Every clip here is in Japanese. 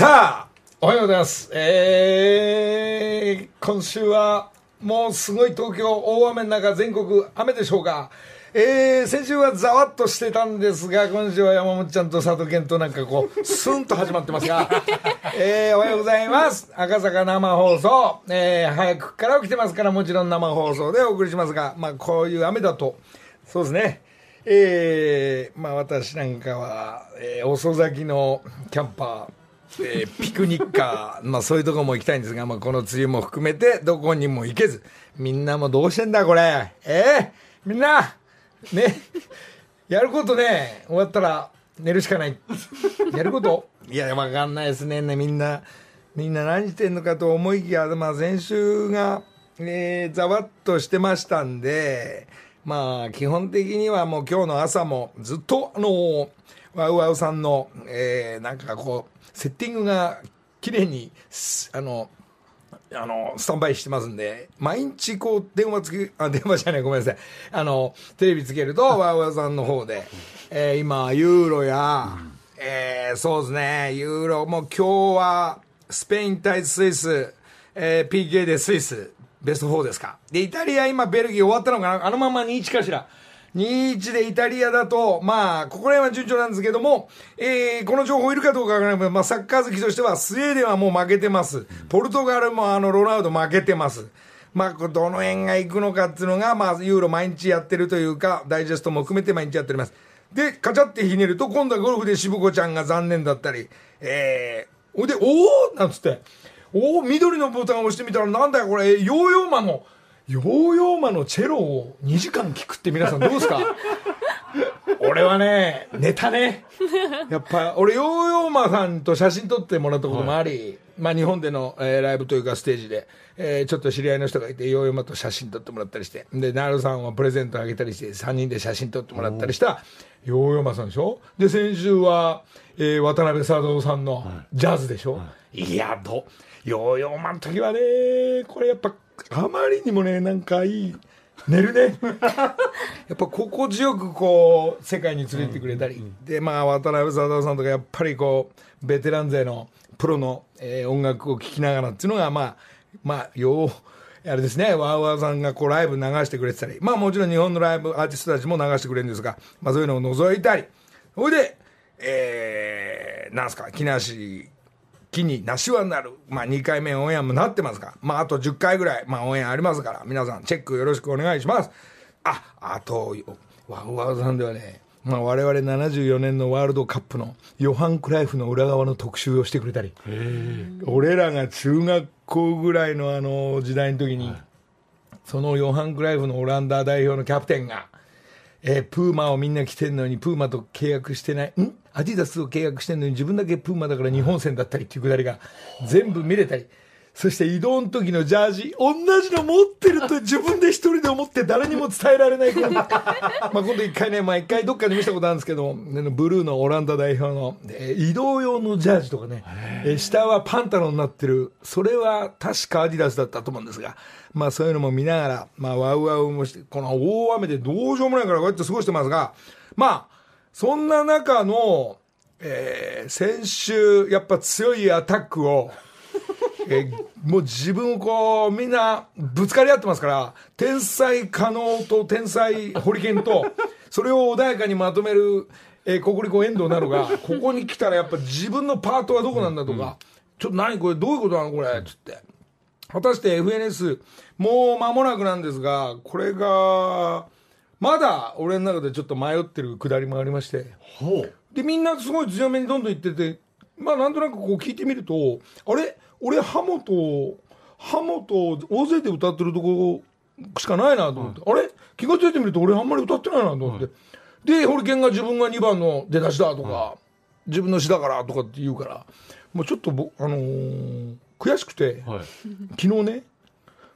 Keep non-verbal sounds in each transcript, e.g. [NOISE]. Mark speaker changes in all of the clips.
Speaker 1: さあ、おはようございます。えー、今週はもうすごい東京大雨の中全国雨でしょうか。えー、先週はざわっとしてたんですが、今週は山本ちゃんと佐藤健となんかこう、[LAUGHS] スンと始まってますが、えー、おはようございます。赤坂生放送、えー、早くから起きてますから、もちろん生放送でお送りしますが、まあこういう雨だと、そうですね、えー、まあ私なんかは、えー、遅咲きのキャンパー、えー、ピクニッカー、まあそういうとこも行きたいんですが、まあこの梅雨も含めてどこにも行けず、みんなもどうしてんだこれ。えー、みんな、ね、やることね、終わったら寝るしかない。やることいや、わかんないですね、ね、みんな、みんな何してんのかと思いきや、まあ先週が、えー、ざわっとしてましたんで、まあ基本的にはもう今日の朝もずっとあの、ワウワウさんの、えー、なんかこう、セッティングが綺麗に、あの、あの、スタンバイしてますんで、毎日こう、電話つけ、[LAUGHS] あ、電話じゃない、ごめんなさい。あの、テレビつけると、ワウワウさんの方で、えー、今、ユーロや、えー、そうですね、ユーロ、もう今日は、スペイン対スイス、えー、PK でスイス、ベスト4ですか。で、イタリア今、ベルギー終わったのかな？あのまま2-1かしら。2-1でイタリアだと、まあ、ここら辺は順調なんですけども、えー、この情報いるかどうかわからないけど、まあ、サッカー好きとしては、スウェーデンはもう負けてます。ポルトガルもあの、ロナウド負けてます。まあ、どの辺が行くのかっていうのが、まあ、ユーロ毎日やってるというか、ダイジェストも含めて毎日やっております。で、カチャってひねると、今度はゴルフで渋子ちゃんが残念だったり、えー、ほいで、おーなんつって、おー緑のボタンを押してみたら、なんだよこれ、ヨーヨーマンの、ヨーヨーマのチェロを2時間聞くって皆さんどうですか？[LAUGHS] 俺はね、ネタね。[LAUGHS] やっぱ、俺、ヨーヨーマさんと写真撮ってもらったこともあり、まあ日本での、えーライブというかステージで、えーちょっと知り合いの人がいて、ヨーヨーマと写真撮ってもらったりして、で、ナルさんはプレゼントあげたりして、3人で写真撮ってもらったりした、ヨーヨーマさんでしょ？で、先週は、えー渡辺貞夫さんのジャズでしょ、い、や、ど、ヨーヨーマの時はね、これやっぱ、あまりにもね、なんかいい、寝るね。[LAUGHS] やっぱ心地よくこう、世界に連れてってくれたり。で、まあ、渡辺貞夫さんとか、やっぱりこう、ベテラン勢のプロの、えー音楽を聴きながらっていうのが、まあ、まあ、よう、あれですね、ワーワーさんがこうライブ流してくれてたり、まあもちろん日本のライブアーティストたちも流してくれるんですが、まあそういうのを除いたり、ほいで、えー、なんすか、木梨、木に梨はなる。まあ2回目オンエアもなってますが、まああと10回ぐらい、まあオンエアありますから、皆さんチェックよろしくお願いします。あ、あと、ワウワウさんではね、まあ我々74年のワールドカップのヨハン・クライフの裏側の特集をしてくれたり、俺らが中学校ぐらいのあの時代の時に、そのヨハン・クライフのオランダ代表のキャプテンが、えープーマをみんな着てんのに、プーマと契約してない、ん？アディダスを契約してんのに、自分だけプーマだから日本戦だったりっていうくだりが全部見れたり、そして移動の時のジャージ、同じの持ってると自分で一人で思って誰にも伝えられないから。[LAUGHS] まあ今度一回ね、まあ一回どっかで見せたことあるんですけど、ねブルーのオランダ代表の、えー移動用のジャージとかね、えー下はパンタロンになってる、それは確かアディダスだったと思うんですが、まあそういうのも見ながら、まあワウワウもして、この大雨でどうしようもないからこうやって過ごしてますが、まあ、そんな中の、えー先週、やっぱ強いアタックを、えーもう自分をこう、みんなぶつかり合ってますから、天才可能と天才ホリケンと、それを穏やかにまとめる、えー、ココリコ遠藤なのが、ここに来たらやっぱ自分のパートはどこなんだとか、ちょっと何これどういうことなのこれ、つって。果たして FNS、もう間もなくなんですが、これが、まだ俺の中でちょっと迷ってるくだりもありまして。で、みんなすごい強めにどんどん言ってて、まあなんとなくこう聞いてみると、あれ？俺ハモと、ハモと大勢で歌ってるとこしかないなと思って、あれ？気が付いてみると俺あんまり歌ってないなと思って。で、ホリケンが自分が2番の出だしだとか、自分の詩だからとかって言うから、もうちょっとぼ、あのー悔しくて、
Speaker 2: はい。
Speaker 1: 昨日ね、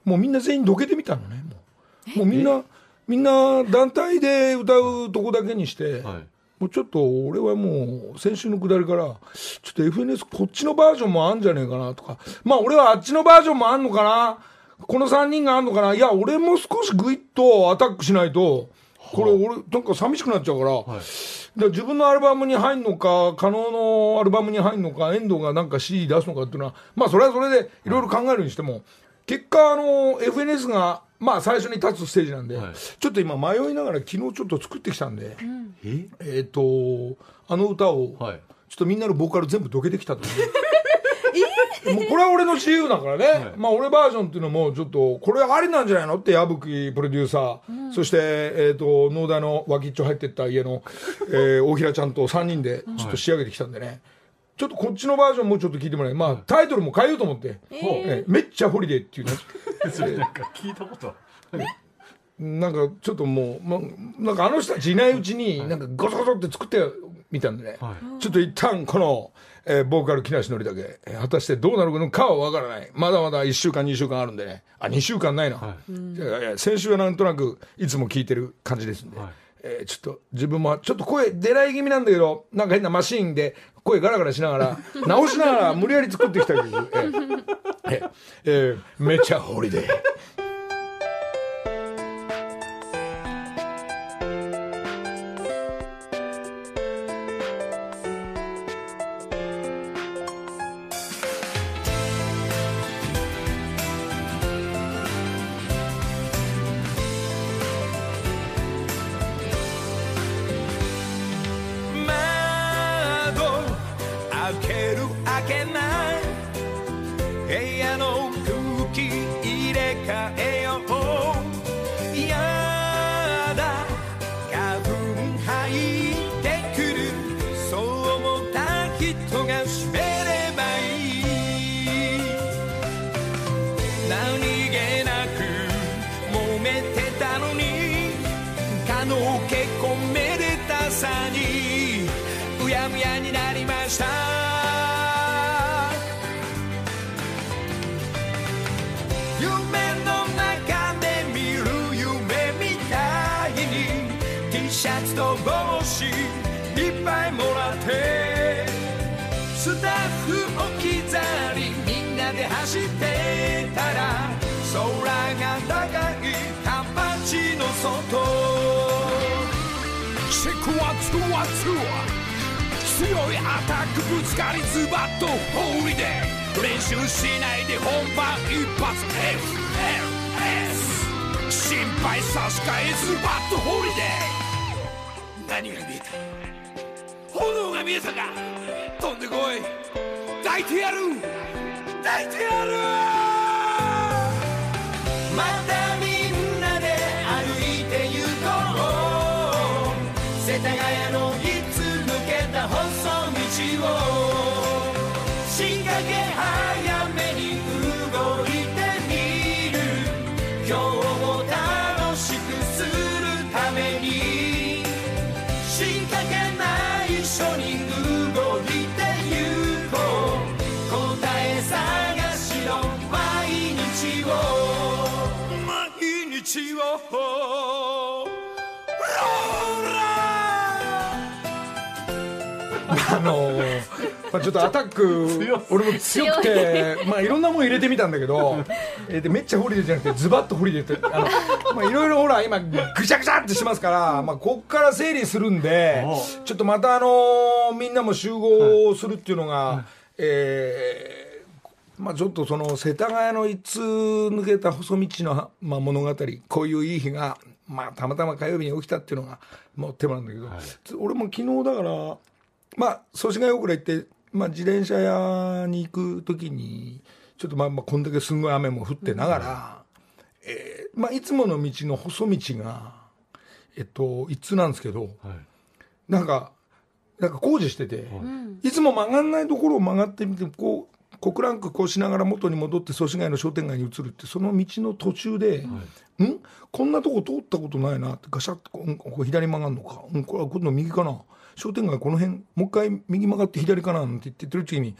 Speaker 1: もうみんな全員どけてみたのね、もう。もうみんな、みんな団体で歌うとこだけにして、
Speaker 2: はい。
Speaker 1: もうちょっと俺はもう先週のくだりから、ちょっと FNS こっちのバージョンもあんじゃねえかなとか、まあ俺はあっちのバージョンもあんのかな、この3人があんのかな、いや俺も少しグイッとアタックしないと、これ俺なんか寂しくなっちゃうから、
Speaker 2: はい。
Speaker 1: で自分のアルバムに入るのか、加納のアルバムに入るのか、遠藤がなんか CD 出すのかっていうのは、まあそれはそれでいろいろ考えるにしても、結果、あの、FNS が、まあ最初に立つステージなんで、
Speaker 2: はい。
Speaker 1: ちょっと今迷いながら昨日ちょっと作ってきたんで、
Speaker 2: え？
Speaker 1: えっ、と、あの歌を、
Speaker 2: はい。
Speaker 1: ちょっとみんなのボーカル全部どけてきたと思う。[LAUGHS] もうこれは俺の自由だからね、
Speaker 2: はい。
Speaker 1: まあ俺バージョンっていうのもちょっとこれありなんじゃないのって矢吹プロデューサー、そして、えー、と農大の脇っちょ入ってった家の、えー大平ちゃんと3人でちょっと仕上げてきたんでね、ちょっとこっちのバージョンもうちょっと聞いてもらえ。まあタイトルも変えようと思って、えー。めっちゃホリデーっていうね。
Speaker 2: そ [LAUGHS] れなんか聞いたこと。
Speaker 1: なんかちょっともう、ま、なんかあの人たちいないうちになんかゴソゴソって作ってみたんでね、
Speaker 2: は
Speaker 1: ちょっと一旦この、えーボーカル木梨憲武、えー果たしてどうなるのかはわからない。まだまだ1週間2週間あるんでね。あ2週間ないな、
Speaker 2: はい。
Speaker 1: いやいや先週はなんとなくいつも聞いてる感じですんで、
Speaker 2: はい
Speaker 1: えーちょっと自分もちょっと声出ない気味なんだけどなんか変なマシーンで声ガラガラしながら [LAUGHS] 直しながら無理やり作ってきた曲、えーえーえーめちゃホリデー。
Speaker 3: 入れ替えようやだ。花粉入ってくる。そう思った人が閉めればいい。何気なく揉めてたのに。かのけこめでたさに。うやむやになりました。スタッフ置き去りみんなで走ってたら空が高いカパチの外。シェクワツワツワ強いアタックぶつかりズバッとホーリデー練習しないで本番一発。FLS 心配差し替えズバッとホーリデー何が見えた？炎が見えたか。ってこい。抱いてやる。抱いてやる。またみんなで歩いて行こう。世田谷のいつ抜けた細道を。仕掛け
Speaker 1: あのーまあ、ちょっとアタック俺も強くてまあいろんなもん入れてみたんだけど、えーでめっちゃホリデーじゃなくてズバッとホリデーってあのまあいろいろほら今ぐちゃぐちゃってしますから、まあ、こっから整理するんでちょっとまたあのーみんなも集合するっていうのが、えーまあ、ちょっとその世田谷の一通抜けた細道の、まあ、物語こういういい日が、まあ、たまたま火曜日に起きたっていうのがもうテーマなんだけど、俺も昨日だからまあ祖師ヶ谷大倉行って、まあ、自転車屋に行く時にちょっとまあまあこんだけすんごい雨も降ってながら、えーまあ、いつもの道の細道が、えっと、一通なんですけど、
Speaker 2: はい。
Speaker 1: なんか、なんか工事してて、い。つも曲がんないところを曲がってみて、こう、小クランクこうしながら元に戻って祖師ヶ谷の商店街に移るって、その道の途中で、ん？こんなとこ通ったことないなって、ガシャッとこう、うんここ左曲がんのか、うん、これは今度右かな。商店街この辺、もう一回右曲がって左かななんて言ってるうちに、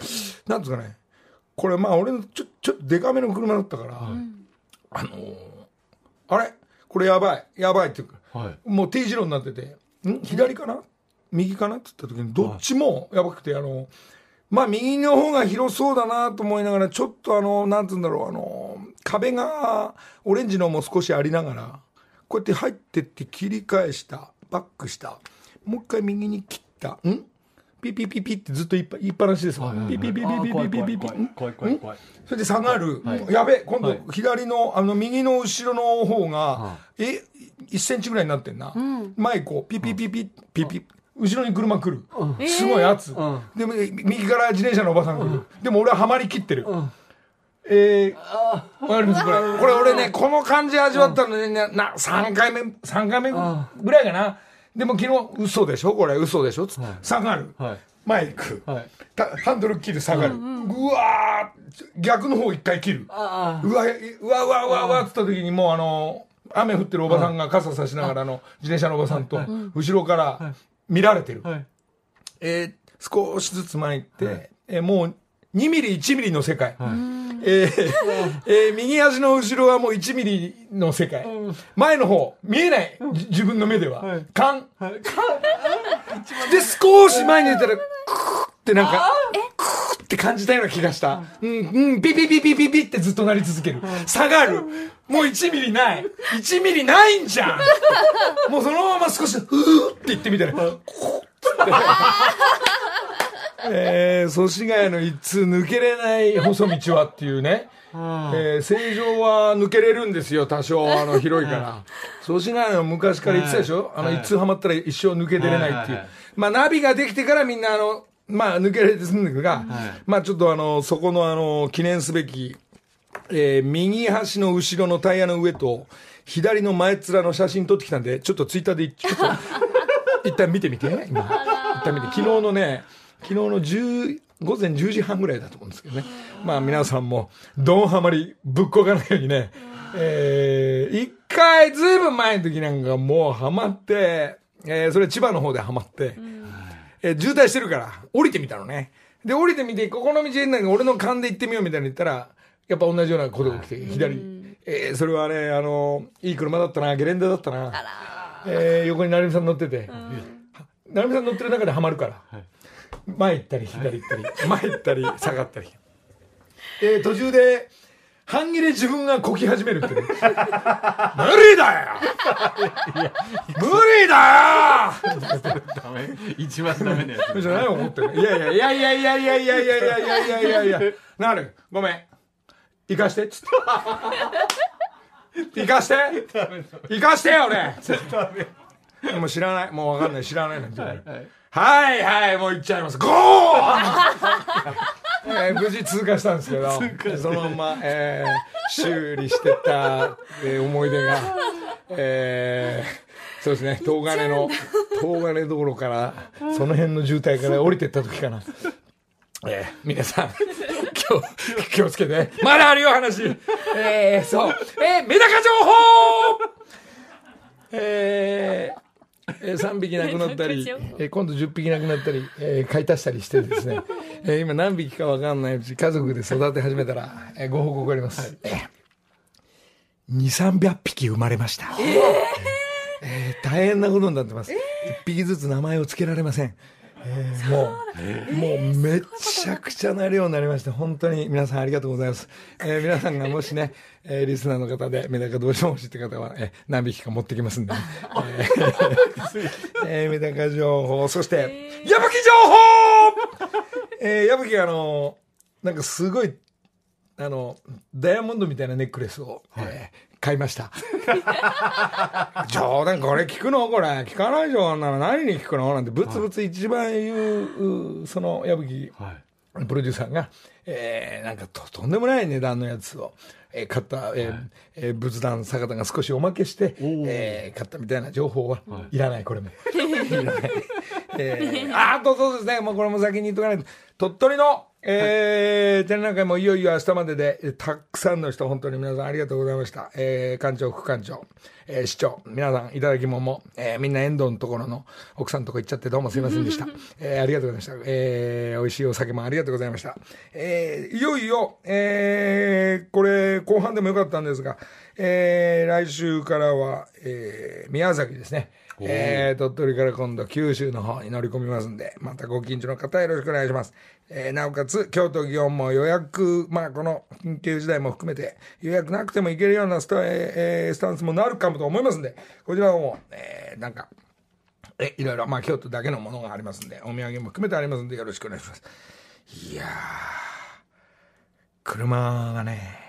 Speaker 1: なんですかね、これまあ俺のちょちょっとデカめの車だったから、あのーあれ？これやばい、やばいっていうか、
Speaker 2: はい。
Speaker 1: もう T 字路になってて、ん？左かな？右かな？って言った時に、どっちもやばくて、あの、まあ右の方が広そうだなと思いながら、ちょっとあの、なんつうんだろう、あの、壁がオレンジのも少しありながら、こうやって入ってって切り返した、バックした。もう一回右に切った。ん？ピピピピってずっと言いっぱ言いっぱなしですわ、ピピピピピピピピピ
Speaker 2: 怖い怖い
Speaker 1: それで下がる、
Speaker 2: はい。
Speaker 1: やべ今
Speaker 2: はい。
Speaker 1: 度左のあの右の後ろの方が、え1センチぐらいになってんな、前こう。ピピピピピピ後ろに車来る、すごい圧、
Speaker 2: ん。
Speaker 1: でも右から自転車のおばさん来る、でも俺ははまりきってる、えー、わかります？これ。これ俺ねこの感じ味わったのねなな3回目3回目ぐらいかなでも昨日嘘でしょ？これ嘘でしょ、つ下がる、
Speaker 2: はい。
Speaker 1: 前行く、
Speaker 2: はい。
Speaker 1: たハンドル切る下がる、うわー逆の方一回切る。
Speaker 2: あ
Speaker 1: うわうわうわうわうわっつった時にもうあの雨降ってるおばさんが傘差しながらの自転車のおばさんと後ろから見られてる、
Speaker 2: あはい。
Speaker 1: えー少しずつ前行って、えーもう2ミリ1ミリの世界、
Speaker 2: はい。
Speaker 1: えーえー右足の後ろはもう1ミリの世界、前の方見えない、じ自分の目では、
Speaker 2: はい。
Speaker 1: 勘。
Speaker 2: はい。
Speaker 1: で少し前に出たらクーってなんかクー。って感じたような気がした。うんうんピピピピピピってずっとなり続ける。下がる。もう1ミリない。1ミリないんじゃん。[LAUGHS] もうそのまま少しふーって言ってみたらクーってえー、祖師ヶ谷の一通抜けれない細道はっていうね、えー、正常は抜けれるんですよ、多少、あの、広いから。祖師ヶ谷の昔から言ってたでしょ、あの、一通はまったら一生抜け出れないっていう。まあ、ナビができてからみんな、あの、まあ、抜けれてすんだけどが、まあ、ちょっとあの、そこのあの、記念すべき、えー右端の後ろのタイヤの上と、左の前面の写真撮ってきたんで、ちょっとツイッターで、ちょっと、一旦見てみて、今。一旦見て。昨日のね、昨日の10、午前10時半ぐらいだと思うんですけどね。まあ皆さんも、ドンハマりぶっこかないようにね、えー、一回ずいぶん前の時なんかもうハマって、えー、それ千葉の方でハマって、えー渋滞してるから、降りてみたのね。で、降りてみて、ここの道変なんか俺の勘で行ってみようみたいに言ったら、やっぱ同じようなことが起きて、左。えーそれはね、あの、いい車だったな、ゲレンデだったな。えー横に成美さん乗ってて、成美さん乗ってる中でハマるから。前行ったり、左行ったり、前行ったり、下がったり。えー途中で、半切れ自分がこき始めるってね。[LAUGHS] 無理だよ無理だよ
Speaker 2: ダメ一番ダメなやつ
Speaker 1: じゃない思ってる。いやいやいやいやいやいやいやいやいやいやいやいやいやなる、ごめん。行かして、[LAUGHS] つって。行かして行かしてよ、俺もう知らない。もうわかんない。知らないなんて言うからはいはい、もう行っちゃいます。ゴー [LAUGHS] えー無事通過したんですけど、そのまま、えー修理してた、えー思い出が、えーそうですね、東金の、東金道路から、その辺の渋滞から降りてった時かな。えー皆さん、今日、気をつけて。まだあるよ、話。えーそう。えーメダカ情報えーえー、3 [LAUGHS] 匹亡くなったり、えー今度10匹亡くなったり、えー買い足したりしてですね、[LAUGHS] えー今何匹か分かんないうち家族で育て始めたら、えーご報告あります。えー2、300匹生まれました。えー大変なことになってます。1匹ずつ名前を付けられません。えー。もう、もうめちゃくちゃな量になりまして、本当に皆さんありがとうございます。[LAUGHS] えー皆さんがもしね、えーリスナーの方でメダカどうしても欲しいって方は、えー何匹か持ってきますんで、えー [LAUGHS] えーメダカ情報、そして、矢吹情報！[LAUGHS] えー矢吹あの、なんかすごい、あの、ダイヤモンドみたいなネックレスを、えー買いました。冗談これ聞くの？これ。聞かないじゃん。あんなの何に聞くの？なんて、ブツブツ一番言う、うその矢吹
Speaker 2: はい
Speaker 1: プロデューサーが、えーなんかととんでもない値段のやつを、えー買った、えーえー仏壇坂田が少しおまけして、えー買ったみたいな情報はいらない、これも。[LAUGHS] いらない。えーああとそうですね、もうこれも先に言っとかないと。鳥取の、えー展覧会もいよいよ明日までで、たくさんの人、本当に皆さんありがとうございました。えー館長、副館長、えー市長、皆さんいただきもも、えーみんな遠藤のところの奥さんのとこ行っちゃってどうもすいませんでした。えーありがとうございました。えー美味しいお酒もありがとうございました。えーいよいよ、えーこれ、後半でもよかったんですが、えー来週からは、えー宮崎ですね。えー鳥取から今度九州の方に乗り込みますんで、またご近所の方よろしくお願いします。えーなおかつ、京都祇園も予約、まあこの緊急事態も含めて予約なくても行けるようなスタ,、えースタンスもなるかもと思いますんで、こちらも、えーなんか、えいろいろ、まあ、京都だけのものがありますんでお土産も含めてありますんでよろしくお願いしますいやー車がね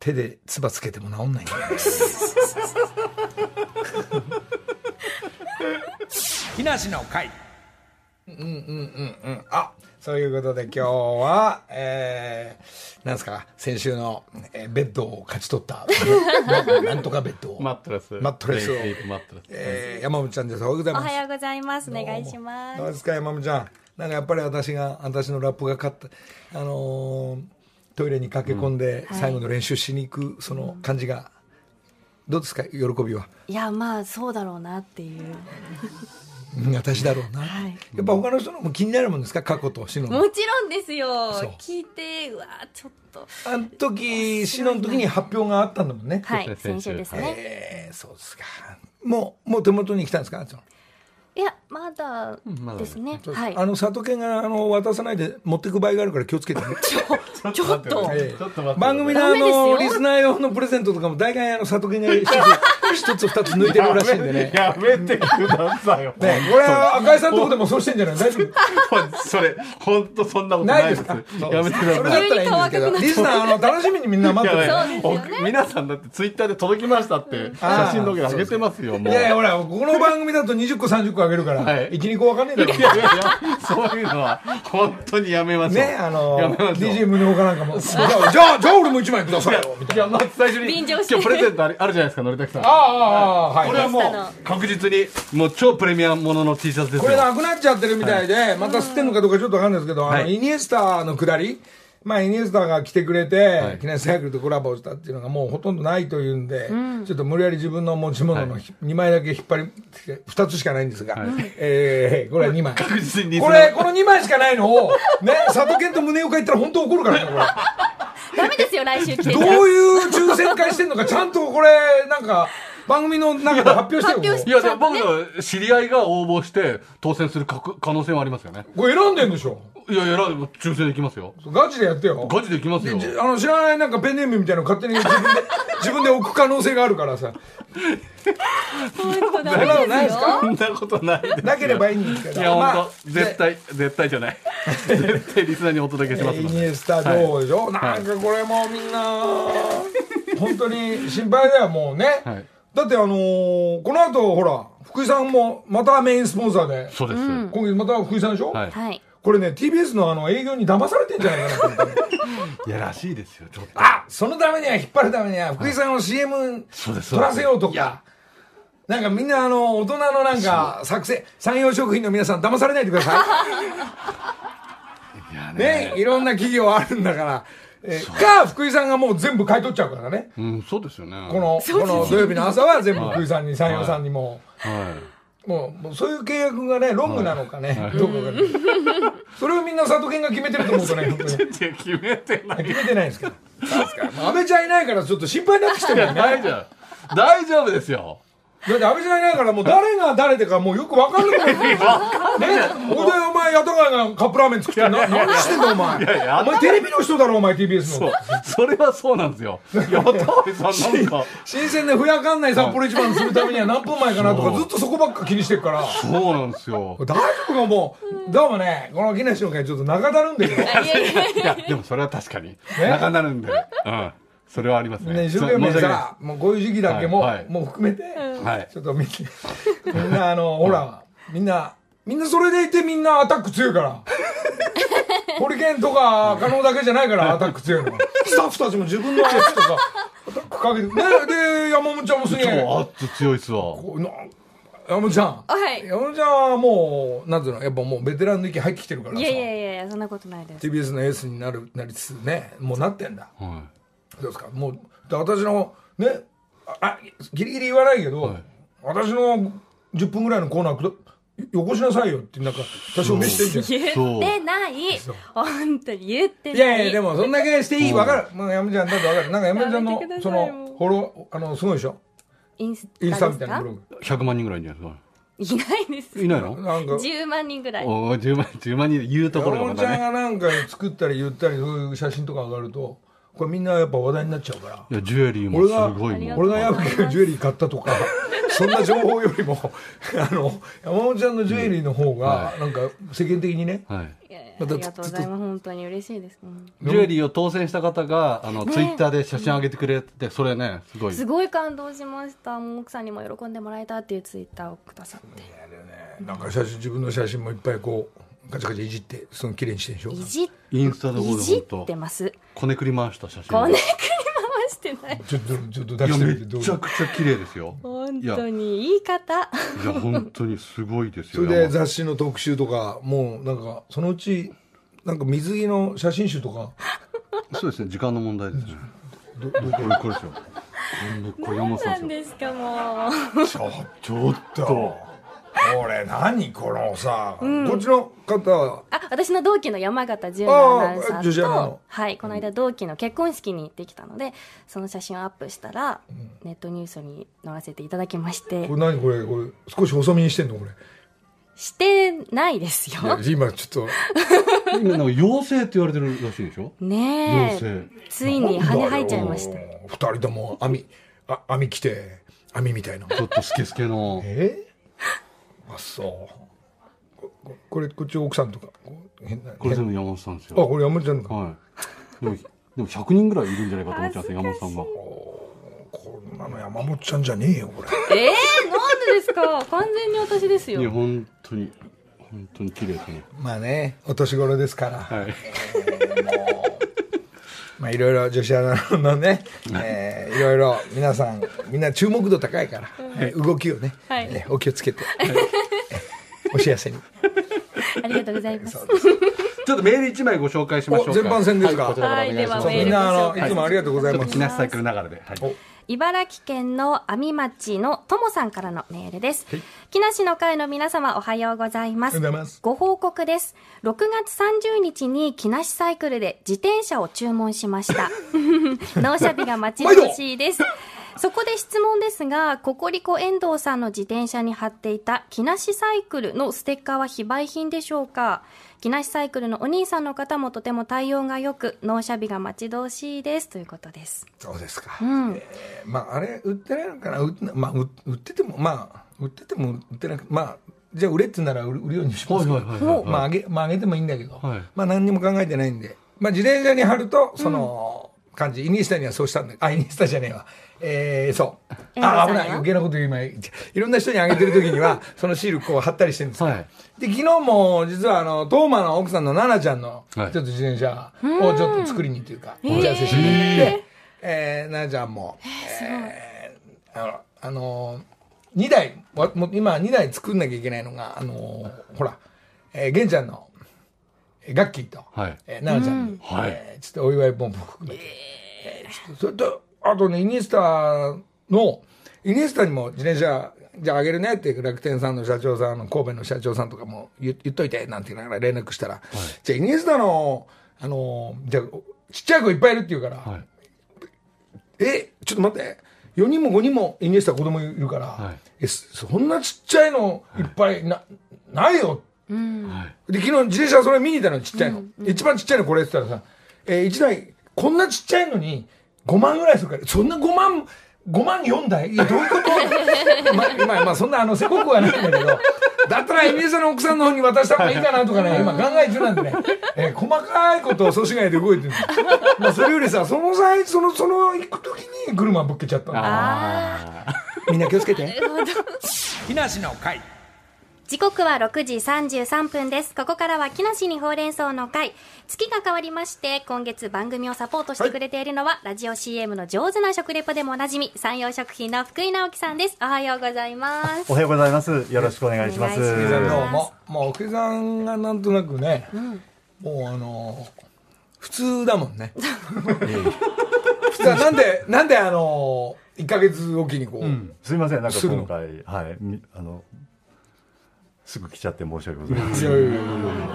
Speaker 1: 手で唾つけても治んないんだよ。ね木梨の会。うんうんうんうん。あそういうことで今日はえー、なんですか？先週の、えーベッドを勝ち取った。な [LAUGHS] なんとかベッドを。
Speaker 2: マットレス。
Speaker 1: マットレスを。
Speaker 2: レイプマットレス。
Speaker 1: えー、山本ちゃんです。おはようございます。
Speaker 4: おはようございます。お願いします。
Speaker 1: どうですか山本ちゃん？なんかやっぱり私が私のラップが勝った。あのートイレに駆け込んで最後の練習しに行くその感じが、どうですか喜びは？い
Speaker 4: や、まあ、そうだろうなっていう。
Speaker 1: うん私だろうな、
Speaker 4: はい。
Speaker 1: やっぱ他の人のも気になるもんですか？過去と死の。
Speaker 4: もちろんですよ。聞いて、うわ、ちょっと。
Speaker 1: あの時死の時に発表があったんだもんね、
Speaker 4: はい、
Speaker 2: そうですね
Speaker 4: 先週ですね。
Speaker 1: えーそうですか。もうもう手元に来たんですか
Speaker 4: いや、まだですね。はい。
Speaker 1: あの里犬があの渡さないで持っていく場合があるから気をつけてね [LAUGHS]
Speaker 4: ちょっと。
Speaker 1: ええ
Speaker 2: ちょっと待って。
Speaker 1: 番組のあのリスナー用のプレゼントとかも大概あの里犬が一つ一つ二つ抜いてるらしいんでね
Speaker 2: やめてくださいよ。
Speaker 1: ねこれは赤井さんのとこでもそうしてんじゃない？大丈夫
Speaker 2: それ、本当そんなこと
Speaker 1: なで
Speaker 2: ないいですす。
Speaker 1: か？
Speaker 2: やめてくだ
Speaker 1: それ
Speaker 2: さい。
Speaker 1: だったらいいんですけどリスナーあの楽しみにみんな待ってる
Speaker 2: 皆さんだってツイッターで届きましたって写真の上げてますよ、もう。
Speaker 1: いやいやほらここの番組だと20個30個あげるから、
Speaker 2: はい
Speaker 1: 12個わかんねえだろ
Speaker 2: いやいやいや、そういうのは、本当にやめましょう。
Speaker 1: ねあの。DJ 宗岡なんかもじゃあじゃあ俺も1枚くださいよみたいな
Speaker 2: いや、まず最初に、今日プレゼントあるじゃないですか、のりたくさん。
Speaker 1: ああああはい。
Speaker 2: これはもう確実に、もう超プレミアムものの T シャツですよ。
Speaker 1: これなくなっちゃってるみたいで、また吸ってんのかどうかちょっとわかんないですけど、あの
Speaker 2: はい
Speaker 1: イニエスタの下り、まあ、イニエスタが来てくれて、
Speaker 2: い。
Speaker 1: 記念サイクルとコラボしたっていうのがもうほとんどないというんで、ちょっと無理やり自分の持ち物の
Speaker 2: はい。
Speaker 1: 2枚だけ引っ張り、2つしかないんですが、
Speaker 2: はい。
Speaker 1: えーこれは2枚。
Speaker 2: 確実に
Speaker 1: これ、この2枚しかないのを、ね、佐藤健と宗岡言ったら本当怒るからね、これ。
Speaker 4: ダメですよ、来週来て
Speaker 1: どういう抽選会してんのか、ちゃんとこれ、なんか、番組の中で発表してよ。
Speaker 2: いや、でも僕の知り合いが応募して当選するか可能性はありますよね。
Speaker 1: これ選んでんでしょ？
Speaker 2: いやいや、抽選できますよ。
Speaker 1: ガチでやってよ。
Speaker 2: ガチできますよ。
Speaker 1: じあの知らないなんかペンネームみたいなの勝手に自分で [LAUGHS] 自分で置く可能性があるからさ
Speaker 4: そういうこと
Speaker 1: ないですすか？
Speaker 2: そんなことないですよ。
Speaker 1: なければいいんですけど
Speaker 2: いや、
Speaker 1: まあ
Speaker 2: 本当絶対、絶対じゃない。絶対リスナーにお届けしますので。
Speaker 1: イニエスタどうでしょ、なんかこれもうみんな本当に心配だよもうね、
Speaker 2: はい
Speaker 1: だってあのーこの後ほら福井さんもまたメインスポンサーで。
Speaker 2: そうです。
Speaker 1: 今月また福井さんでしょ、
Speaker 2: はい。
Speaker 4: はい。
Speaker 1: これね TBS のあの営業に騙されてんじゃないかな [LAUGHS]
Speaker 2: いやらしいですよ、ちょっと。
Speaker 1: あそのためには引っ張るためには福井さんを CM
Speaker 2: そうです
Speaker 1: 取らせようと
Speaker 2: いや
Speaker 1: かなんかみんなあの大人のなんか作成産業食品の皆さん騙されないでくださ
Speaker 2: い。[LAUGHS] や
Speaker 1: いねいろんな企業あるんだから、えーか福井さんがもう全部買い取っちゃうからね。
Speaker 2: うん、そうですよね。
Speaker 1: このこの土曜日の朝は全部福井さんに産業さんにも。
Speaker 2: は
Speaker 1: もうもうそういう契約がねロングなのかねどうかわかんないそれをみんな佐藤健が決めてると思うとね本当に
Speaker 2: 決めてない。
Speaker 1: 決めてないんですけどそうですかまあ安倍ちゃんいないからちょっと心配になってきてるよね。[LAUGHS]
Speaker 2: 大丈夫。大丈夫ですよ。
Speaker 1: だって安倍ちゃんいないからもう誰が誰でかもうよく分かんなくなってる [LAUGHS] ねほいでお前八幡がカップラーメン作ってな何してんだお前お前テレビの人だろお前 TBS の
Speaker 2: それはそうなんですよ。いや、田辺さんなんか、
Speaker 1: 新鮮でふやかんない札幌一番するためには何分前かなとかずっとそこばっか気にしてるから
Speaker 2: そうなんですよ。
Speaker 1: 大丈夫かもうどうもねこの木梨の会ちょっと長だるんでるよ
Speaker 4: いや
Speaker 2: でもそれは確かに。長なるんで。うん。それはありますね。
Speaker 1: ね一生懸命さもうこういう時期だけも、
Speaker 2: はいはい。
Speaker 1: もう含めて、
Speaker 2: はい。
Speaker 1: ちょっとみんなみんなあのほらみんなみんなそれでいてみんなアタック強いから。ホリケンとか可能だけじゃないからアタック強いのは。スタッフたちも自分のやつとかアタックかけて。ねで山本ちゃんもすげえ。
Speaker 2: 超圧強いっすわ。
Speaker 1: 山本ちゃん。
Speaker 4: はい。
Speaker 1: 山本ちゃんはもうなんていうのやっぱもうベテランの域入ってきてるからさ。
Speaker 4: いやいやいやそんなことないです。
Speaker 1: TBS のエースになるなりつつねもうなってんだ。
Speaker 2: は
Speaker 1: どうですか？もうで私のねああギリギリ言わないけど、
Speaker 2: はい
Speaker 1: 私の10分ぐらいのコーナーよこしなさいよってなんか多少飯してんじゃん
Speaker 4: 言ってない。本当に言ってない。
Speaker 1: いやいやでもそんだけしていいわかるもう山ちゃんだってわかるなんか山ちゃんのそ
Speaker 4: も
Speaker 1: の
Speaker 4: う
Speaker 1: フォローあのすごいでしょ？
Speaker 4: インス
Speaker 1: インスタみたいなブログ
Speaker 2: い。100万人ぐらいいるんじゃないですか？
Speaker 4: いないです。
Speaker 2: いないの？
Speaker 1: なんか
Speaker 4: 10万人ぐらい。
Speaker 2: おー10万、10万人で言うところが
Speaker 1: 山本ちゃん。がなんか作ったり言ったりそういう写真とか上がるとこれみんなやっぱ話題になっちゃうから。
Speaker 2: いやジュエリーも
Speaker 1: 俺が
Speaker 2: すごい
Speaker 1: 俺が矢吹がジュエリー買ったとか。そんな情報よりも [LAUGHS] あの山本ちゃんのジュエリーの方がなんか世間的にね。
Speaker 2: はい。
Speaker 4: いやいや
Speaker 1: また
Speaker 4: ありがとうございます。本当に嬉しいです。うん
Speaker 2: ジュエリーを当選した方があのツイッターで写真上げてくれてそれねすごい。
Speaker 4: すごい感動しました。もう奥さんにも喜んでもらえたっていうツイッターをくださって。
Speaker 1: なんか写真自分の写真もいっぱいこうガチャガチャいじってその綺麗にしてんでしょ？
Speaker 4: いじっ
Speaker 2: インスタの方
Speaker 4: いじ
Speaker 2: で本当
Speaker 4: ってます。
Speaker 2: こねくり回した写真。
Speaker 4: こねくり回してない。
Speaker 1: ちょっとちょっと
Speaker 2: いや
Speaker 1: 出してみてどう？
Speaker 2: めちゃくちゃ綺麗ですよ。
Speaker 4: 本当に言い方。
Speaker 2: いや本当にすごいです
Speaker 1: そ
Speaker 2: よ。山
Speaker 1: れで雑誌の特集とかもうなんかそのうちなんか水着の写真集とか？
Speaker 2: そうですね時間の問題ですね。
Speaker 1: どど
Speaker 2: これこれですよ？これ山本さ
Speaker 4: なんん
Speaker 2: ですよ。
Speaker 4: ですかもう。
Speaker 1: ちょちょっとこれ何このさ、こっちの方？は
Speaker 4: あ、私の同期の山形純アナウンサ
Speaker 1: あー
Speaker 4: と、はい、この間同期の結婚式に行ってきたので、その写真をアップしたら、ネットニュースに載らせていただきまして。
Speaker 1: こ、れ何これ？これ少し細身にしてんの？これ。
Speaker 4: してないですよ。
Speaker 1: 今ちょっ [LAUGHS]
Speaker 2: 今なんか妖精って言われてるらしいでしょ？
Speaker 4: ね
Speaker 2: 妖
Speaker 4: え
Speaker 2: 精。
Speaker 4: ついに羽生えちゃいました。
Speaker 1: た二人とも網あ網着て網みたいな。
Speaker 2: ちょっとスケスケの。
Speaker 1: え？あそう。こここれこっち奥さんとか変な変
Speaker 2: これ全部山本さんです
Speaker 1: あ
Speaker 2: よ
Speaker 1: これ山本ちゃんのか。
Speaker 2: はい。でもでも100人ぐらいいるんじゃないかと思っちゃうんですよ山本さんが。
Speaker 1: こんなの山本ちゃんじゃねえよこれ。
Speaker 4: えー、なんでですか？完全に私です
Speaker 2: いや
Speaker 4: よ。
Speaker 2: 本当に本当に綺麗ですね。
Speaker 1: まあねお年頃ですから、
Speaker 2: はい
Speaker 1: まあいろいろ女子アナのね、えーいろいろ皆さんみんな注目度高いから、えー動きをね、
Speaker 4: はい。
Speaker 1: えーお気をつけて、えーお幸せに。[LAUGHS]
Speaker 4: ありがとうございます。
Speaker 2: ちょっとメール1枚ご紹介しましょう
Speaker 1: 全般戦ですか。
Speaker 2: はい、こちらからお願いします、
Speaker 1: みんなあのいつもありがとうござい
Speaker 2: ちょっと
Speaker 1: ます
Speaker 2: 木梨サイクル流れで、はい、
Speaker 4: 茨城県の阿見町のともさんからのメールです。木梨の会の皆様おはようございます。
Speaker 1: ます
Speaker 4: ご報告です。6月30日に木梨サイクルで自転車を注文しました。[LAUGHS] 納車日が待ち遠しいです。そこで質問ですが、ココリコ遠藤さんの自転車に貼っていた木梨サイクルのステッカーは非売品でしょうか？木梨サイクルのお兄さんの方もとても対応が良く、納車日が待ち遠しいです。ということです。
Speaker 1: そうですか、
Speaker 4: うん。
Speaker 1: えーまああれ売ってないのかな？売ってなまあ売売っててもまあ売ってても売ってなくまあじゃあ売れってなら売る売るようにしますけど。
Speaker 2: はいはいはいはい。
Speaker 1: まああげまああげてもいいんだけど、
Speaker 2: はい。
Speaker 1: まあ何にも考えてないんで。まあ自転車に貼るとその感じ、イニスタにはそうしたんだ。あイニスタじゃねえわ。えー、そう。あ危ない。余計なこと言う今いろんな人にあげてる時には [LAUGHS] そのシールこう貼ったりしてるんですよ、
Speaker 2: はい。
Speaker 1: で昨日も実はあのトーマの奥さんの奈々ちゃんのちょ
Speaker 2: はい
Speaker 1: っと自転車をちょっと作りにというか打ち合わせしに行って、えー、奈々ちゃんも、えーあのあのー、2台わもう今2台作んなきゃいけないのがあのーほら、えー、玄ちゃんのえーガッキーと、
Speaker 2: はい。
Speaker 1: えー奈々ちゃんに、
Speaker 2: はい。
Speaker 1: えーちょっとお祝いポンプ含めて、えーちょっとそれとあとねイニスタのイニスタにも自転車じゃああげるねって楽天さんの社長さんの神戸の社長さんとかも言言っといてなんて言いながら連絡したら、じゃあイニスタのあのーじゃあちっちゃい子いっぱいいるって言うから、
Speaker 2: はい。
Speaker 1: えちょっと待って。4人も5人もイニエスタ子供いるから、
Speaker 2: はい。
Speaker 1: えそそんなちっちゃいのいっぱいな,、ないよ
Speaker 2: はい
Speaker 1: で昨日自転車それ見に行ったのちっちゃいの、一番ちっちゃいのこれって言ったらさ、えー、1台こんなちっちゃいのに5万ぐらいするからそんな5万5万4台？いやどういうこと？[LAUGHS] まあまあまあそんなあのせこくはないんだけどだったらエスタの奥さんの方に渡した方がいいかなとかね今考え中なんでね、えー細かいことを阻止外で動いてるまあそれよりさその際そのその行く時に車ぶっけちゃったの。
Speaker 2: あ
Speaker 1: みんな気をつけて。
Speaker 3: 木梨の会
Speaker 4: 時刻は6時33分です。ここからは木梨にほうれん草の会。月が変わりまして、今月番組をサポートしてくれているのは、ラジオ CM の上手な食レポでもおなじみ、山陽食品の福井直樹さんです。おはようございます。
Speaker 5: おはようございます。よろしくお願いします。
Speaker 1: 福井どうももう福井さんがなんとなくね、もうあの普通だもんね普通はなんでなんであの1か月おきにこう、
Speaker 5: すみません、なんか今回、はい、みあの、すぐ来ちゃって申し訳ございません。
Speaker 1: いやいやいや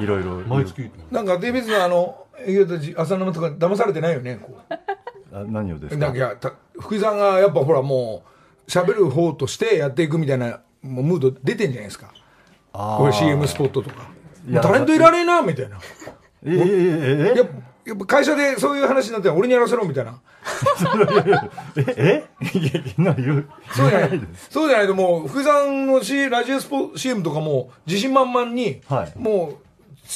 Speaker 5: いろいろ。
Speaker 2: 毎月
Speaker 1: なんかデイビのあの営業とじ浅沼とか騙されてないよねこ
Speaker 5: あ何をです
Speaker 1: う
Speaker 5: か？
Speaker 1: なんかいやた福井さんがやっぱほらもう喋る方としてやっていくみたいなもうムード出てんじゃないですか。
Speaker 5: あー。
Speaker 1: これ CM スポットとか。
Speaker 5: いや
Speaker 1: タレントいられえなみたいな。
Speaker 5: えええええ
Speaker 1: いややっぱ会社でそういう話になって俺にやらせろみたいな。
Speaker 5: え？え？いやいや言う
Speaker 1: そうじゃない
Speaker 5: です
Speaker 1: そうじゃないともう、福井さんの C ラジオスポ CM とかも自信満々に、
Speaker 5: はい
Speaker 1: もう